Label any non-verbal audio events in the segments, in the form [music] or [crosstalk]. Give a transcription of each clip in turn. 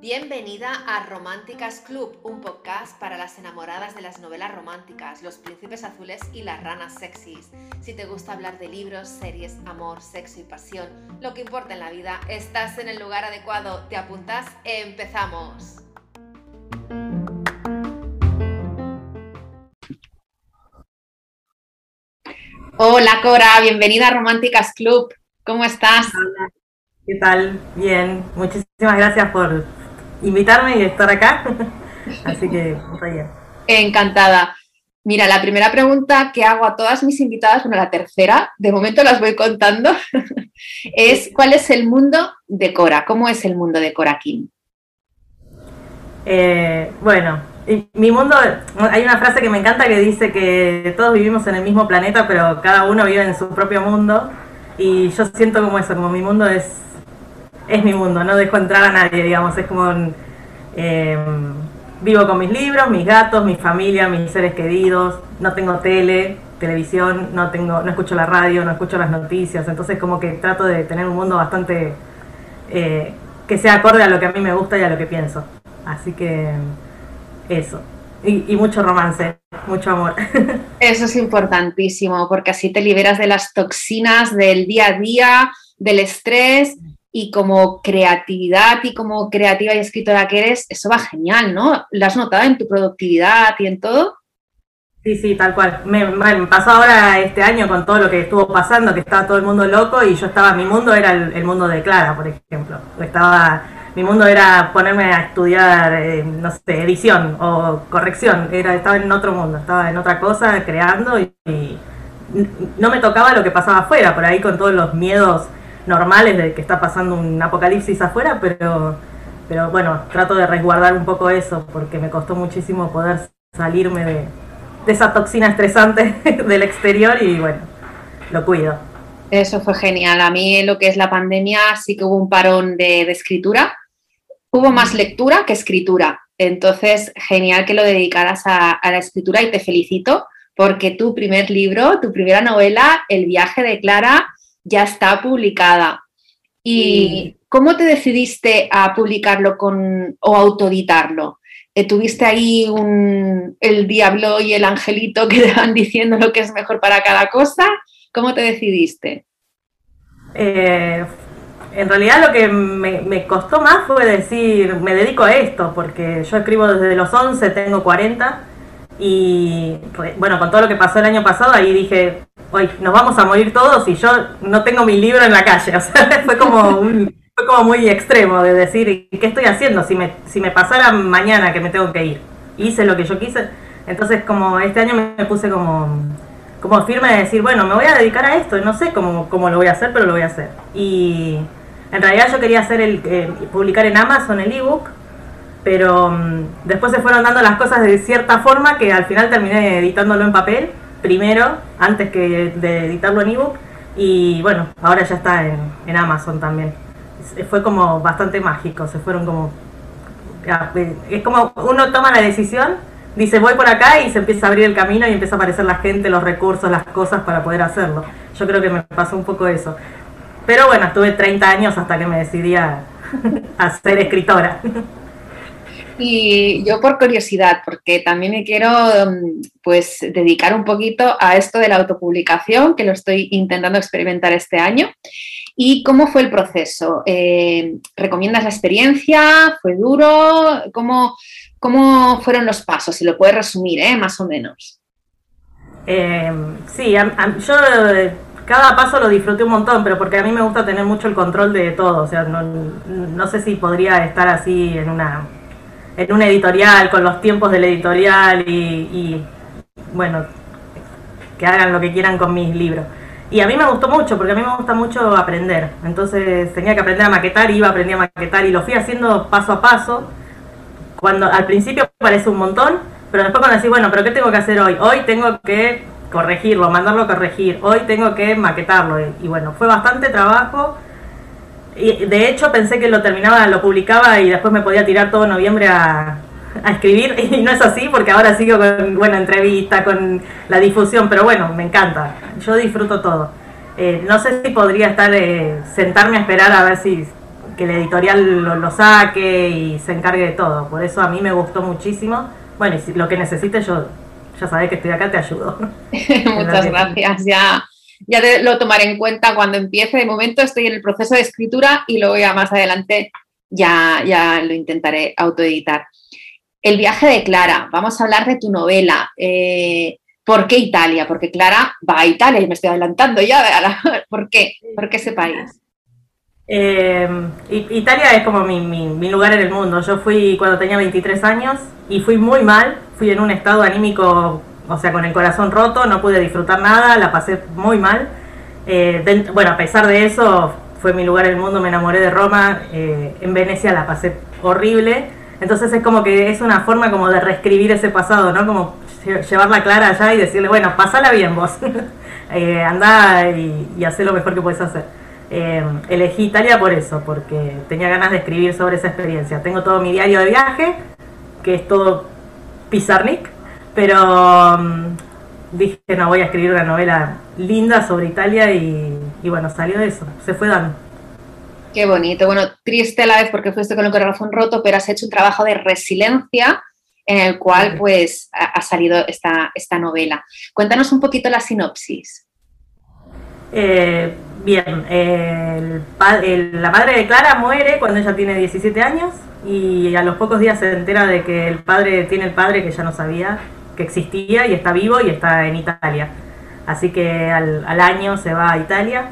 Bienvenida a Románticas Club, un podcast para las enamoradas de las novelas románticas, los príncipes azules y las ranas sexys. Si te gusta hablar de libros, series, amor, sexo y pasión, lo que importa en la vida, estás en el lugar adecuado. ¿Te apuntas? ¡Empezamos! Hola Cora, bienvenida a Románticas Club. ¿Cómo estás? Hola. ¿Qué tal? Bien, muchísimas gracias por invitarme y estar acá. [laughs] Así que, bien. Encantada. Mira, la primera pregunta que hago a todas mis invitadas, bueno, la tercera, de momento las voy contando, [laughs] es ¿cuál es el mundo de Cora? ¿Cómo es el mundo de Cora King? Eh, bueno, mi mundo, hay una frase que me encanta que dice que todos vivimos en el mismo planeta, pero cada uno vive en su propio mundo. Y yo siento como eso, como mi mundo es es mi mundo, no dejo entrar a nadie, digamos, es como em, vivo con mis libros, mis gatos, mi familia, mis seres queridos, no tengo tele, televisión, no tengo, no escucho la radio, no escucho las noticias, entonces como que trato de tener un mundo bastante eh, que sea acorde a lo que a mí me gusta y a lo que pienso. Así que eso. Y, y mucho romance, mucho amor. [laughs] Eso es importantísimo, porque así te liberas de las toxinas del día a día, del estrés y como creatividad y como creativa y escritora que eres, eso va genial, ¿no? ¿Lo has notado en tu productividad y en todo? Sí, sí, tal cual. Me, pasó ahora este año con todo lo que estuvo pasando, que estaba todo el mundo loco y yo estaba, mi mundo era el, mundo de Clara, por ejemplo. Estaba, mi mundo era ponerme a estudiar, eh, no sé, edición o corrección. Era, estaba en otro mundo, estaba en otra cosa, creando y no me tocaba lo que pasaba afuera, por ahí con todos los miedos normales de que está pasando un apocalipsis afuera, pero, pero bueno, trato de resguardar un poco eso porque me costó muchísimo poder salirme de, esa toxina estresante [laughs] del exterior y bueno, lo cuido. Eso fue genial. A mí lo que es la pandemia sí que hubo un parón de, escritura. Hubo más lectura que escritura. Entonces, genial que lo dedicaras a, a, la escritura y te felicito porque tu primer libro, tu primera novela, El viaje de Clara, ya está publicada. ¿Y cómo te decidiste a publicarlo con, o autoeditarlo? Eh, ¿Tuviste ahí un, el diablo y el angelito que [laughs] te van diciendo lo que es mejor para cada cosa? ¿Cómo te decidiste? Eh, en realidad lo que me, me, costó más fue decir, me dedico a esto, porque yo escribo desde los 11, tengo 40, y bueno, con todo lo que pasó el año pasado, ahí dije, hoy nos vamos a morir todos y yo no tengo mi libro en la calle. [laughs] O sea, fue como fue como muy extremo de decir, ¿qué estoy haciendo? Si me, si me pasara mañana que me tengo que ir. Hice lo que yo quise. Entonces, como este año me puse como, como firme de decir, bueno, me voy a dedicar a esto. No sé cómo, cómo lo voy a hacer, pero lo voy a hacer. Y en realidad yo quería hacer el, eh, publicar en Amazon el ebook, pero mm, después se fueron dando las cosas de cierta forma que al final terminé editándolo en papel primero, antes que de editarlo en ebook. Y bueno, ahora ya está en, Amazon también. Fue como bastante mágico, se fueron como... Es como uno toma la decisión, dice voy por acá y se empieza a abrir el camino y empieza a aparecer la gente, los recursos, las cosas para poder hacerlo. Yo creo que me pasó un poco eso. Pero bueno, estuve 30 años hasta que me decidí [laughs] a ser escritora. Y yo por curiosidad, porque también me quiero mm, pues dedicar un poquito a esto de la autopublicación, que lo estoy intentando experimentar este año. ¿Y cómo fue el proceso? Eh, ¿Recomiendas la experiencia? ¿Fue duro? ¿Cómo, cómo fueron los pasos? Si lo puedes resumir, ¿eh? más o menos. Eh, sí, yo cada paso lo disfruté un montón, pero porque a mí me gusta tener mucho el control de todo. O sea, no, no sé si podría estar así en una en una editorial, con los tiempos del editorial y, bueno, que hagan lo que quieran con mis libros. Y a mí me gustó mucho, porque a mí me gusta mucho aprender. Entonces tenía que aprender a maquetar, iba, aprendí a maquetar y lo fui haciendo paso a paso. Cuando al principio parece un montón, pero después cuando decís, bueno, pero ¿qué tengo que hacer hoy? Hoy tengo que corregirlo, mandarlo a corregir, hoy tengo que maquetarlo. Y, bueno, fue bastante trabajo y de hecho pensé que lo terminaba, lo publicaba y después me podía tirar todo noviembre a, escribir [laughs] y no es así porque ahora sigo con buena entrevista, con la difusión, pero bueno, me encanta, yo disfruto todo. eh, no sé si podría estar eh, sentarme a esperar a ver si que el editorial lo, saque y se encargue de todo. Por eso a mí me gustó muchísimo. Bueno, y lo que necesites yo ya sabes que estoy acá, te ayudo. [laughs] Muchas gracias. Ya, ya lo tomaré en cuenta cuando empiece. De momento estoy en el proceso de escritura y luego ya más adelante ya, ya lo intentaré autoeditar. El viaje de Clara. Vamos a hablar de tu novela. Eh, ¿Por qué Italia? Porque Clara va a Italia y me estoy adelantando ya. [laughs] ¿Por qué? ¿Por qué ese país? Eh, Italia es como mi, mi, lugar en el mundo. Yo fui cuando tenía 23 años y fui muy mal. Fui en un estado anímico, o sea, con el corazón roto, no pude disfrutar nada, la pasé muy mal. Eh, bueno, a pesar de eso, fue mi lugar en el mundo, me enamoré de Roma. Eh, en Venecia la pasé horrible. Entonces es como que es una forma como de reescribir ese pasado, ¿no? Como llevarla clara allá y decirle, bueno, pasala bien vos, [laughs] eh, anda y, y lo mejor que puedes hacer. Eh, elegí Italia por eso, porque tenía ganas de escribir sobre esa experiencia. Tengo todo mi diario de viaje, que es todo Pizarnik, pero um, dije, no, voy a escribir una novela linda sobre Italia y, y bueno, salió eso, se fue dando. Qué bonito. Bueno, triste a la vez porque fuiste con el corazón roto, pero has hecho un trabajo de resiliencia en el cual pues ha, salido esta, esta novela. Cuéntanos un poquito la sinopsis. Eh, bien, la madre de Clara muere cuando ella tiene 17 años y a los pocos días se entera de que el padre tiene el padre que ya no sabía que existía y está vivo y está en Italia. Así que al, año se va a Italia,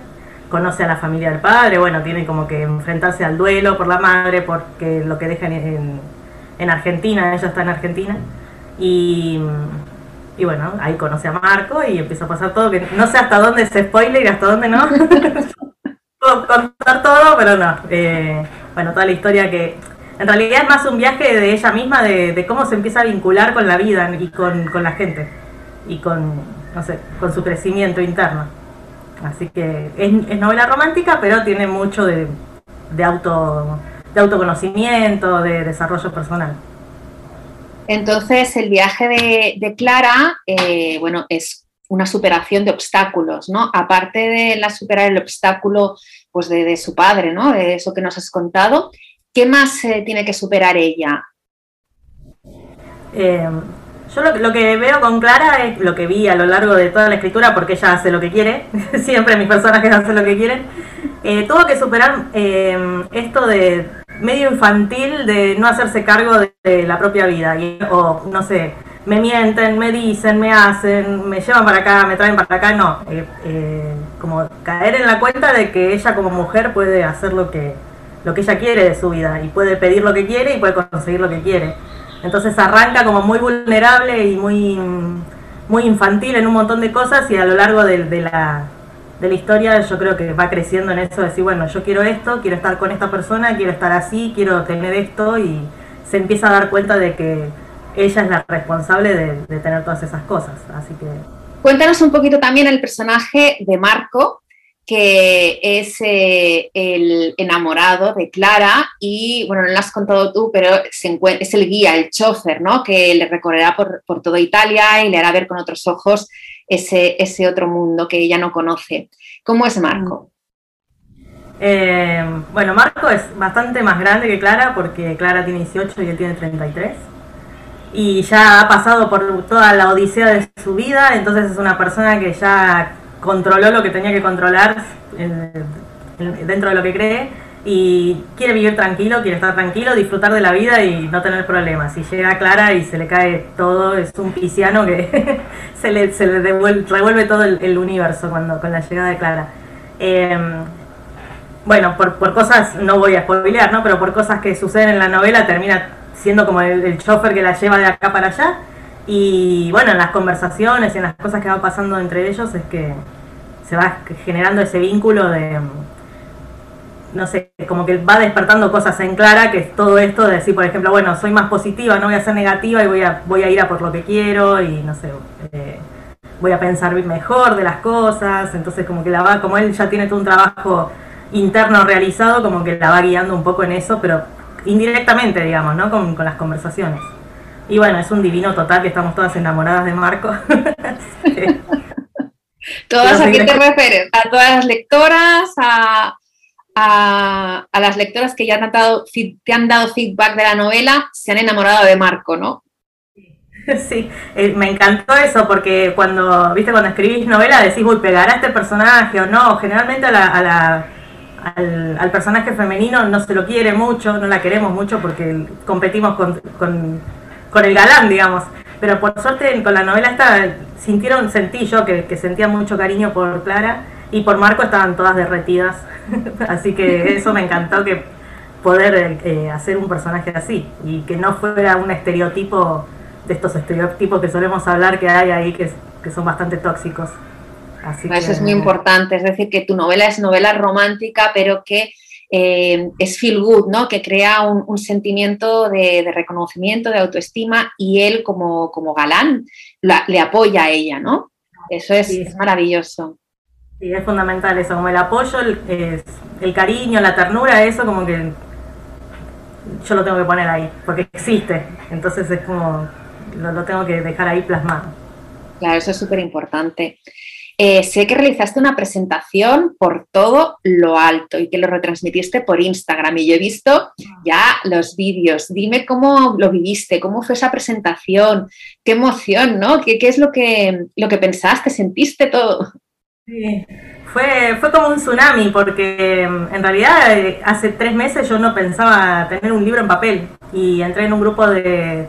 conoce a la familia del padre, bueno, tiene como que enfrentarse al duelo por la madre porque lo que dejan en, en Argentina, ella está en Argentina, y, y, bueno, ahí conoce a Marco y empieza a pasar todo, que no sé hasta dónde es spoiler y hasta dónde no. [laughs] contar todo, pero no. Eh, bueno, toda la historia que en realidad es más un viaje de ella misma, de, cómo se empieza a vincular con la vida y con, con, la gente y con, no sé, con su crecimiento interno. Así que es, es novela romántica, pero tiene mucho de, de auto de autoconocimiento, de desarrollo personal. Entonces, el viaje de, Clara, eh, bueno, es una superación de obstáculos, ¿no? Aparte de la superar el obstáculo pues de, su padre, ¿no? De eso que nos has contado, ¿qué más eh, tiene que superar ella? Eh, yo lo, que veo con Clara es lo que vi a lo largo de toda la escritura, porque ella hace lo que quiere, [laughs] siempre mis personajes hacen lo que quieren. tuvo que superar esto de medio infantil de no hacerse cargo de, la propia vida. Y, o, no sé, me mienten, me dicen, me hacen, me llevan para acá, me traen para acá. No, eh, eh, como caer en la cuenta de que ella como mujer puede hacer lo que, lo que ella quiere de su vida y puede pedir lo que quiere y puede conseguir lo que quiere. Entonces arranca como muy vulnerable y muy, muy infantil en un montón de cosas y a lo largo de la de la historia yo creo que va creciendo en eso de decir, bueno, yo quiero esto, quiero estar con esta persona, quiero estar así, quiero tener esto y se empieza a dar cuenta de que ella es la responsable de, tener todas esas cosas. Así que... Cuéntanos un poquito también el personaje de Marco, que es eh, el enamorado de Clara y, bueno, no lo has contado tú, pero es el guía, el chofer, ¿no? Que le recorrerá por, por toda Italia y le hará ver con otros ojos ese, ese otro mundo que ella no conoce. ¿Cómo es Marco? Eh, bueno, Marco es bastante más grande que Clara porque Clara tiene 18 y él tiene 33. Y ya ha pasado por toda la odisea de su vida, entonces es una persona que ya controló lo que tenía que controlar dentro de lo que cree y quiere vivir tranquilo, quiere estar tranquilo, disfrutar de la vida y no tener problemas. Y llega Clara y se le cae todo, es un pisciano que [laughs] se le, se le revuelve todo el, universo cuando con la llegada de Clara. Em, bueno, por, por, cosas, no voy a spoilear, ¿no? Pero por cosas que suceden en la novela termina siendo como el, el chofer que la lleva de acá para allá. Y bueno, en las conversaciones y en las cosas que va pasando entre ellos es que se va generando ese vínculo de no sé, como que va despertando cosas en clara, que es todo esto de decir, por ejemplo, bueno, soy más positiva, no voy a ser negativa y voy a, voy a ir a por lo que quiero y no sé, eh, voy a pensar mejor de las cosas, entonces como que la va, como él ya tiene todo un trabajo interno realizado, como que la va guiando un poco en eso, pero indirectamente, digamos, ¿no? Con, con las conversaciones. Y bueno, es un divino total que estamos todas enamoradas de Marco. [laughs] [laughs] ¿Todas a qué te refieres? ¿A todas las lectoras? ¿A, a, las lectoras que ya te han, dado, te han dado feedback de la novela? Se han enamorado de Marco, ¿no? [laughs] Sí, eh, me encantó eso porque cuando, viste, cuando escribís novela decís, uy, pegará este personaje o no. Generalmente a la, al, personaje femenino no se lo quiere mucho, no la queremos mucho porque competimos con, el galán, digamos. Pero por suerte con la novela esta sintieron, sentí yo que, sentía mucho cariño por Clara y por Marco estaban todas derretidas. [laughs] así que eso me encantó que poder eh, hacer un personaje así y que no fuera un estereotipo de estos estereotipos que solemos hablar que hay ahí que, que son bastante tóxicos. Así Eso es muy importante, es decir, que tu novela es novela romántica, pero que eh, es feel good, ¿no? Que crea un, sentimiento de, reconocimiento, de autoestima y él como, como galán le apoya a ella, ¿no? Eso es, maravilloso. Sí, es fundamental eso, como el apoyo, el, cariño, la ternura, eso como que yo lo tengo que poner ahí, porque existe. Entonces es como, lo, tengo que dejar ahí plasmado. Claro, eso es súper importante. Eh, sé que realizaste una presentación por todo lo alto y que lo retransmitiste por Instagram y yo he visto ya los vídeos. Dime cómo lo viviste, cómo fue esa presentación, qué emoción, ¿no? ¿Qué, es lo que, lo que pensaste, sentiste todo? Sí. Fue, fue como un tsunami porque mm, en realidad eh, hace tres meses yo no pensaba tener un libro en papel y entré en un grupo de,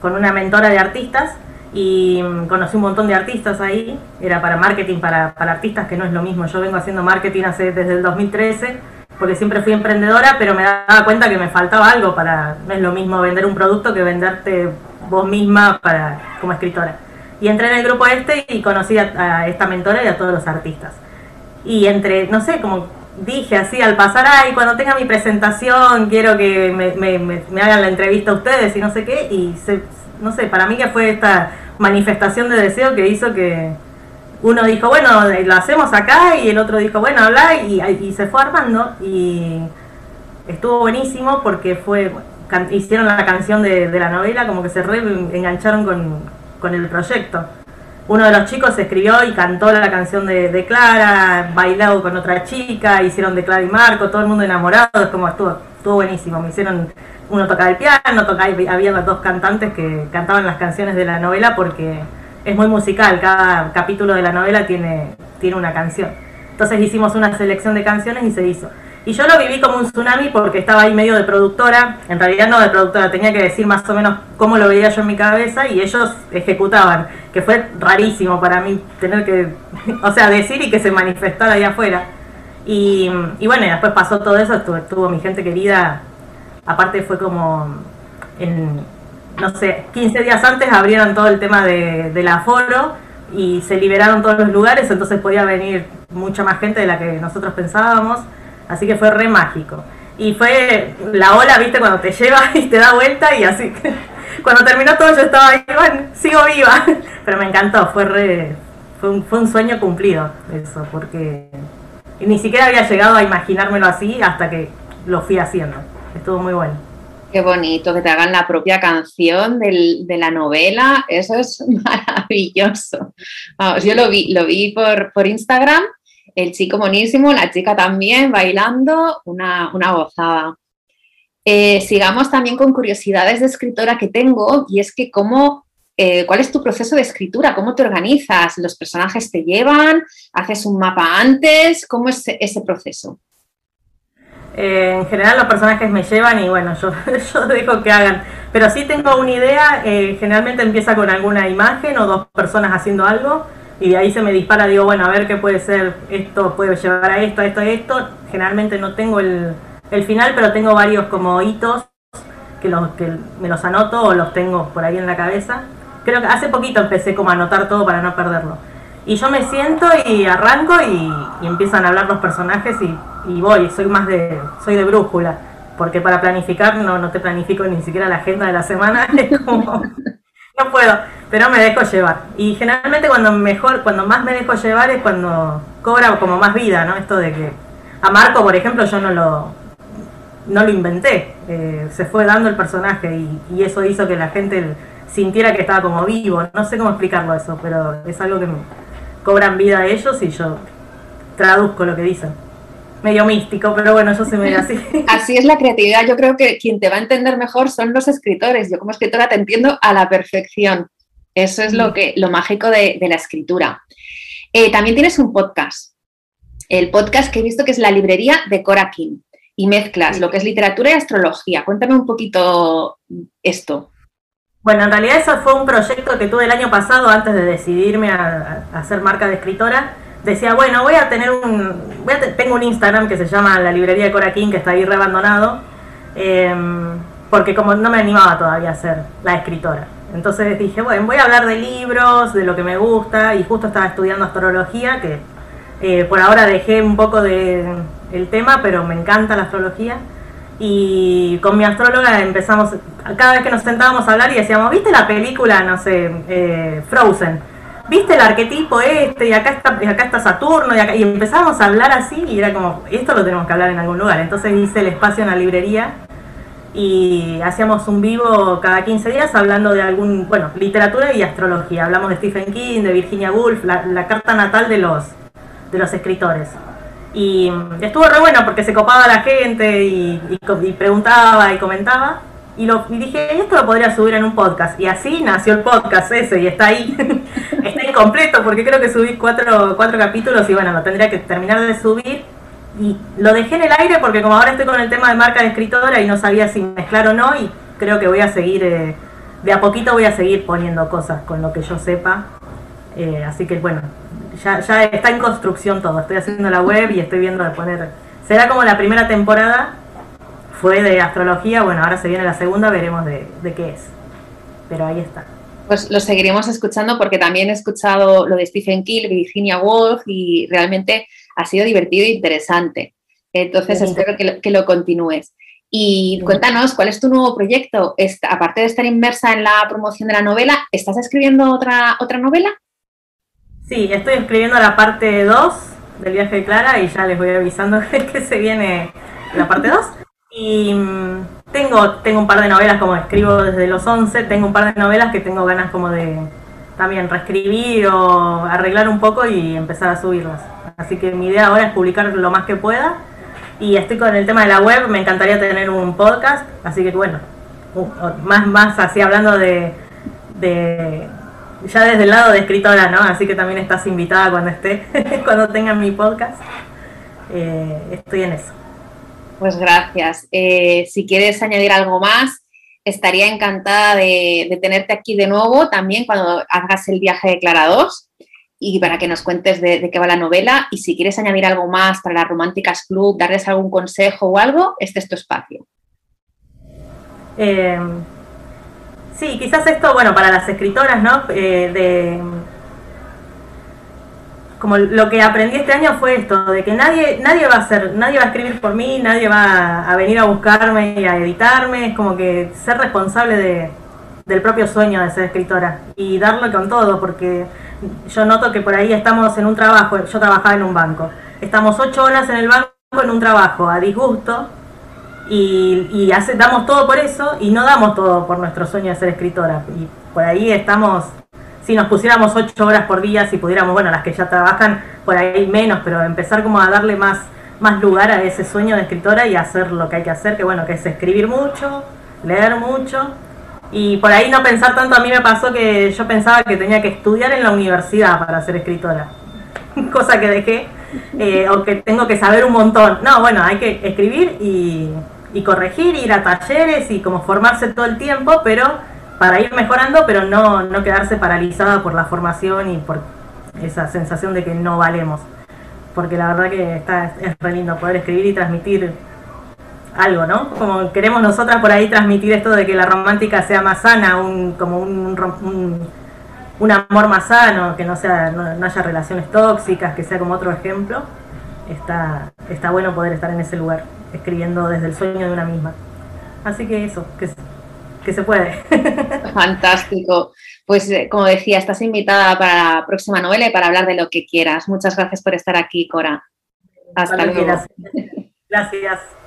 con una mentora de artistas y mm, conocí un montón de artistas ahí, era para marketing para, para, artistas, que no es lo mismo, yo vengo haciendo marketing hace, desde el 2013, porque siempre fui emprendedora, pero me daba cuenta que me faltaba algo para, no es lo mismo vender un producto que venderte vos misma para, como escritora. Y entré en el grupo este y conocí a, esta mentora y a todos los artistas. Y entre, no sé, como dije así al pasar, ay, cuando tenga mi presentación quiero que me, hagan la entrevista a ustedes y no sé qué, y no sé, para mí que fue esta manifestación de deseo que hizo que uno dijo, bueno, lo hacemos acá y el otro dijo, bueno, habla y, se fue armando y estuvo buenísimo porque fue hicieron la canción de, la novela, como que se re engancharon con, con, el proyecto. Uno de los chicos escribió y cantó la canción de, de Clara, bailado con otra chica, hicieron de Clara y Marco, todo el mundo enamorado, es como estuvo, estuvo buenísimo, me hicieron uno tocaba el piano, tocaba, había dos cantantes que cantaban las canciones de la novela porque es muy musical, cada capítulo de la novela tiene, tiene una canción. Entonces hicimos una selección de canciones y se hizo. Y yo lo viví como un tsunami porque estaba ahí medio de productora, en realidad no de productora, tenía que decir más o menos cómo lo veía yo en mi cabeza y ellos ejecutaban, que fue rarísimo para mí tener que, [laughs] o sea, decir y que se manifestara ahí afuera. Y, y bueno, después pasó todo eso, estuvo mi gente querida. Aparte fue como, en, no sé, 15 días antes abrieron todo el tema de, del aforo y se liberaron todos los lugares, entonces podía venir mucha más gente de la que nosotros pensábamos, así que fue re mágico. Y fue la ola, viste, cuando te lleva [laughs] y te da vuelta y así. [laughs] Cuando terminó todo yo estaba ahí, bueno, sigo viva. [laughs] Pero me encantó, fue re, fue un, fue un sueño cumplido eso, porque ni siquiera había llegado a imaginármelo así hasta que lo fui haciendo estuvo muy bueno. Qué bonito que te hagan la propia canción de la novela, eso es maravilloso. Vamos, yo lo vi, lo vi por, por Instagram, el chico buenísimo, la chica también bailando, una, una gozada. Eh, sigamos también con curiosidades de escritora que tengo y es que cómo, eh, cuál es tu proceso de escritura, cómo te organizas, los personajes te llevan, haces un mapa antes, cómo es ese proceso. Eh, en general los personajes me llevan y bueno, yo, [laughs] yo dejo que hagan. Pero sí tengo una idea, generalmente empieza con alguna imagen o dos personas haciendo algo y de ahí se me dispara, digo, bueno, a ver qué puede ser, esto puede llevar a esto, a esto, a esto. Generalmente no tengo el, el final, pero tengo varios como hitos que, los, que me los anoto o los tengo por ahí en la cabeza. Creo que hace poquito empecé como a anotar todo para no perderlo. Y yo me siento y arranco y, empiezan a hablar los personajes y, voy, soy más de, soy de brújula, porque para planificar no, no te planifico ni siquiera la agenda de la semana, [laughs] es como, no puedo, pero me dejo llevar. Y generalmente cuando mejor, cuando más me dejo llevar es cuando cobra como más vida, ¿no? Esto de que a Marco, por ejemplo, yo no lo, no lo inventé, eh, se fue dando el personaje y, eso hizo que la gente sintiera que estaba como vivo, no sé cómo explicarlo eso, pero es algo que cobran vida ellos y yo traduzco lo que dicen. Medio místico, pero bueno, yo soy medio así. [laughs] Así es la creatividad. Yo creo que quien te va a entender mejor son los escritores. Yo como escritora te entiendo a la perfección. Eso es lo, que, lo mágico de, la escritura. Eh, también tienes un podcast. El podcast que he visto que es La Librería de Cora King. Y mezclas lo que es literatura y astrología. Cuéntame un poquito esto. Bueno, en realidad eso fue un proyecto que tuve el año pasado antes de decidirme a, hacer marca de escritora. Decía, bueno, voy a tener un. tengo un Instagram que se llama La Librería de Cora King, que está ahí reabandonado, em, porque como no me animaba todavía a ser la escritora. Entonces dije, bueno, voy a hablar de libros, de lo que me gusta, y justo estaba estudiando astrología, que eh, por ahora dejé un poco de el tema, pero me encanta la astrología y con mi astróloga empezamos, cada vez que nos sentábamos a hablar y decíamos, ¿viste la película, no sé, eh, Frozen? ¿Viste el arquetipo este? Y acá está, y acá está Saturno, y, acá, y a hablar así y era como, esto lo tenemos que hablar en algún lugar. Entonces hice el espacio en la librería y hacíamos un vivo cada 15 días hablando de algún, bueno, literatura y astrología. Hablamos de Stephen King, de Virginia Woolf, la, la carta natal de los, de los escritores. Y estuvo re bueno porque se copaba la gente y, preguntaba y comentaba. Y, lo, dije, esto lo podría subir en un podcast. Y así nació el podcast ese y está ahí. [laughs] está incompleto porque creo que subí cuatro, cuatro capítulos y bueno, lo tendría que terminar de subir. Y lo dejé en el aire porque como ahora estoy con el tema de marca de escritora y no sabía si mezclar o no y creo que voy a seguir, eh, de a poquito voy a seguir poniendo cosas con lo que yo sepa. Eh, así que bueno, ya, está en construcción todo. Estoy haciendo la web y estoy viendo de poner. Será como la primera temporada fue de astrología. Bueno, ahora se viene la segunda, veremos de, qué es. Pero ahí está. Pues lo seguiremos escuchando porque también he escuchado lo de Stephen King, Virginia Woolf y realmente ha sido divertido e interesante. Entonces espero que lo, continúes. Y cuéntanos, ¿cuál es tu nuevo proyecto? aparte de estar inmersa en la promoción de la novela, ¿estás escribiendo otra, otra novela? Sí, estoy escribiendo la parte 2 del viaje de Clara y ya les voy avisando [laughs] que se viene la parte 2. Y mm, tengo, tengo un par de novelas, como escribo desde los 11, tengo un par de novelas que tengo ganas como de también reescribir o arreglar un poco y empezar a subirlas. Así que mi idea ahora es publicar lo más que pueda. Y estoy con el tema de la web, me encantaría tener un podcast, así que bueno, más, más así hablando de, de ya desde el lado de escritora, ¿no? Así que también estás invitada cuando esté, [laughs] cuando tengan mi podcast. Eh, estoy en eso. Pues gracias. Eh, si quieres añadir algo más, estaría encantada de, tenerte aquí de nuevo también cuando hagas el viaje de Clara 2 y para que nos cuentes de, qué va la novela. Y si quieres añadir algo más para las Románticas Club, darles algún consejo o algo, este es tu espacio. Eh, Sí, quizás esto, bueno, para las escritoras, ¿no? Eh, de, como lo que aprendí este año fue esto, de que nadie, nadie va a hacer, nadie va a escribir por mí, nadie va a, venir a buscarme y a editarme, es como que ser responsable de, del propio sueño de ser escritora y darlo con todo, porque yo noto que por ahí estamos en un trabajo, yo trabajaba en un banco, estamos ocho horas en el banco en un trabajo a disgusto y, damos todo por eso y no damos todo por nuestro sueño de ser escritora. Y por ahí estamos, si nos pusiéramos ocho horas por día, si pudiéramos, bueno, las que ya trabajan, por ahí menos, pero empezar como a darle más, más lugar a ese sueño de escritora y hacer lo que hay que hacer, que bueno, que es escribir mucho, leer mucho. Y por ahí no pensar tanto, a mí me pasó que yo pensaba que tenía que estudiar en la universidad para ser escritora, [laughs] cosa que dejé, eh, o que tengo que saber un montón. No, bueno, hay que escribir y, y corregir, ir a talleres y como formarse todo el tiempo, pero para ir mejorando, pero no, no quedarse paralizada por la formación y por esa sensación de que no valemos. Porque la verdad que está, es re lindo poder escribir y transmitir algo, ¿no? Como queremos nosotras por ahí transmitir esto de que la romántica sea más sana, un, como un, un, amor más sano, que no, sea, no, haya relaciones tóxicas, que sea como otro ejemplo. Está, está bueno poder estar en ese lugar escribiendo desde el sueño de una misma. Así que eso, que, que se puede. [laughs] Fantástico. Pues eh, como decía, estás invitada para la próxima novela y para hablar de lo que quieras. Muchas gracias por estar aquí, Cora. Hasta luego. Gracias.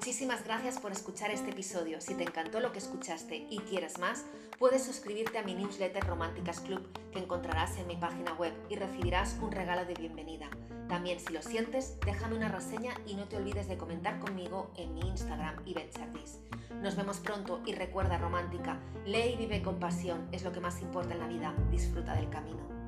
Muchísimas gracias por escuchar este episodio. Si te encantó lo que escuchaste y quieres más, puedes suscribirte a mi newsletter Románticas Club que encontrarás en mi página web y recibirás un regalo de bienvenida. También si lo sientes, déjame una reseña y no te olvides de comentar conmigo en mi Instagram y Nos vemos pronto y recuerda romántica, lee y vive con pasión, es lo que más importa en la vida, disfruta del camino.